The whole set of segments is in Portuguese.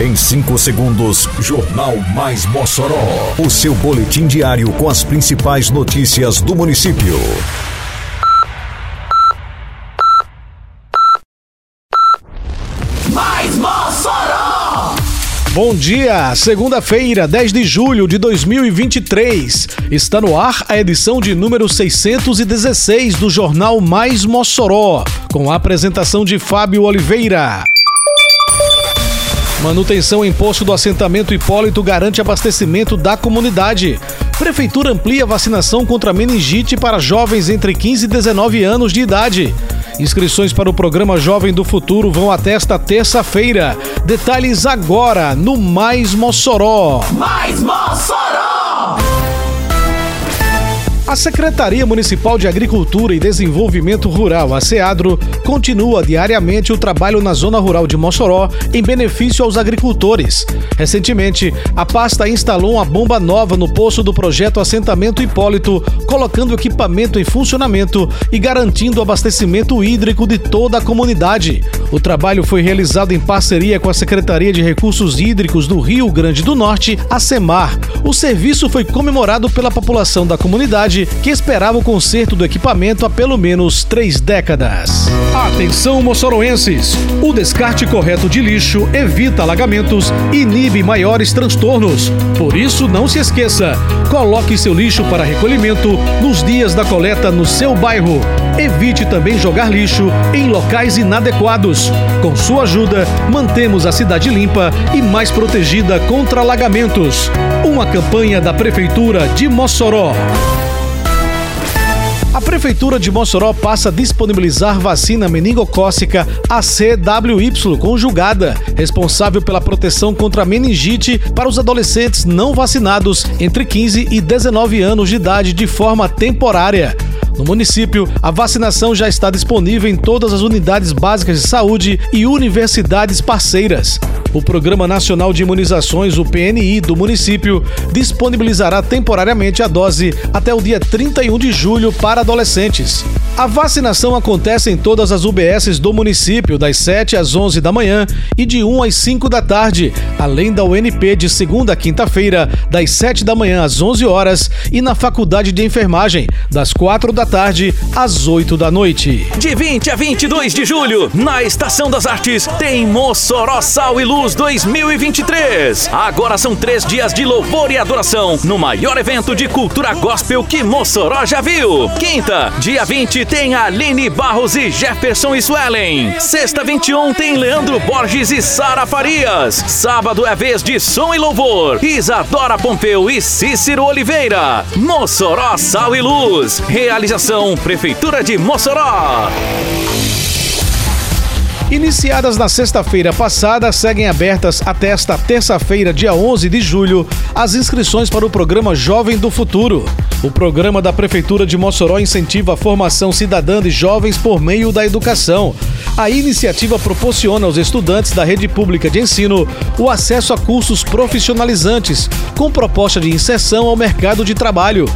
Em 5 segundos, Jornal Mais Mossoró. O seu boletim diário com as principais notícias do município. Mais Mossoró! Bom dia, segunda-feira, 10 de julho de 2023. Está no ar a edição de número 616 do Jornal Mais Mossoró, com a apresentação de Fábio Oliveira. Manutenção em posto do assentamento Hipólito garante abastecimento da comunidade. Prefeitura amplia vacinação contra meningite para jovens entre 15 e 19 anos de idade. Inscrições para o programa Jovem do Futuro vão até esta terça-feira. Detalhes agora no Mais Mossoró. Mais Mossoró! A Secretaria Municipal de Agricultura e Desenvolvimento Rural, a SEADRO, continua diariamente o trabalho na zona rural de Mossoró em benefício aos agricultores. Recentemente, a pasta instalou uma bomba nova no poço do projeto Assentamento Hipólito, colocando equipamento em funcionamento e garantindo o abastecimento hídrico de toda a comunidade. O trabalho foi realizado em parceria com a Secretaria de Recursos Hídricos do Rio Grande do Norte, a SEMAR. O serviço foi comemorado pela população da comunidade que esperava o conserto do equipamento há pelo menos três décadas. Atenção, moçoroenses! O descarte correto de lixo evita alagamentos e inibe maiores transtornos. Por isso, não se esqueça: coloque seu lixo para recolhimento nos dias da coleta no seu bairro. Evite também jogar lixo em locais inadequados. Com sua ajuda, mantemos a cidade limpa e mais protegida contra alagamentos. Uma campanha da Prefeitura de Mossoró. A Prefeitura de Mossoró passa a disponibilizar vacina meningocócica ACWY conjugada, responsável pela proteção contra meningite para os adolescentes não vacinados entre 15 e 19 anos de idade de forma temporária. No município, a vacinação já está disponível em todas as unidades básicas de saúde e universidades parceiras. O Programa Nacional de Imunizações, o PNI, do município, disponibilizará temporariamente a dose até o dia 31 de julho para adolescentes. A vacinação acontece em todas as UBSs do município, das 7 às 11 da manhã e de 1 às 5 da tarde, além da UNP de segunda a quinta-feira, das 7 da manhã às 11 horas e na Faculdade de Enfermagem, das 4 da tarde às 8 da noite. De 20 a 22 de julho, na Estação das Artes, tem Mossoró Sal e Luz 2023. Agora são três dias de louvor e adoração no maior evento de cultura gospel que Mossoró já viu. Quinta, dia 20, tem Aline Barros e Jefferson Swellen. Sexta, 21, tem Leandro Borges e Sara Farias. Sábado é vez de som e louvor. Isadora Pompeu e Cícero Oliveira. Mossoró Sal e Luz. Realização Prefeitura de Mossoró. Iniciadas na sexta-feira passada, seguem abertas até esta terça-feira, dia 11 de julho, as inscrições para o programa Jovem do Futuro. O programa da Prefeitura de Mossoró incentiva a formação cidadã de jovens por meio da educação. A iniciativa proporciona aos estudantes da rede pública de ensino o acesso a cursos profissionalizantes, com proposta de inserção ao mercado de trabalho.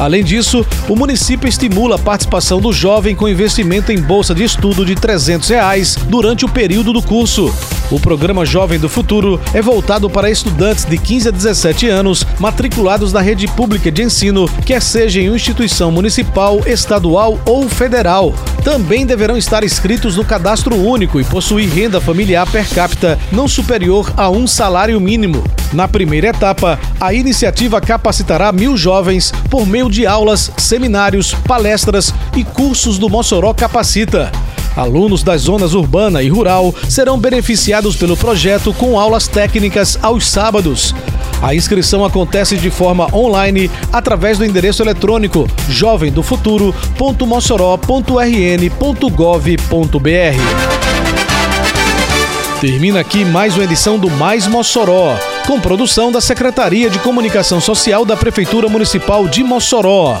Além disso, o município estimula a participação do jovem com investimento em bolsa de estudo de 300 reais durante o período do curso. O programa Jovem do Futuro é voltado para estudantes de 15 a 17 anos matriculados na rede pública de ensino, quer seja em instituição municipal, estadual ou federal. Também deverão estar inscritos no cadastro único e possuir renda familiar per capita não superior a um salário mínimo. Na primeira etapa, a iniciativa capacitará mil jovens por meio de aulas, seminários, palestras e cursos do Mossoró Capacita. Alunos das zonas urbana e rural serão beneficiados pelo projeto com aulas técnicas aos sábados. A inscrição acontece de forma online através do endereço eletrônico jovemdofuturo.mossoró.rn.gov.br. Termina aqui mais uma edição do Mais Mossoró, com produção da Secretaria de Comunicação Social da Prefeitura Municipal de Mossoró.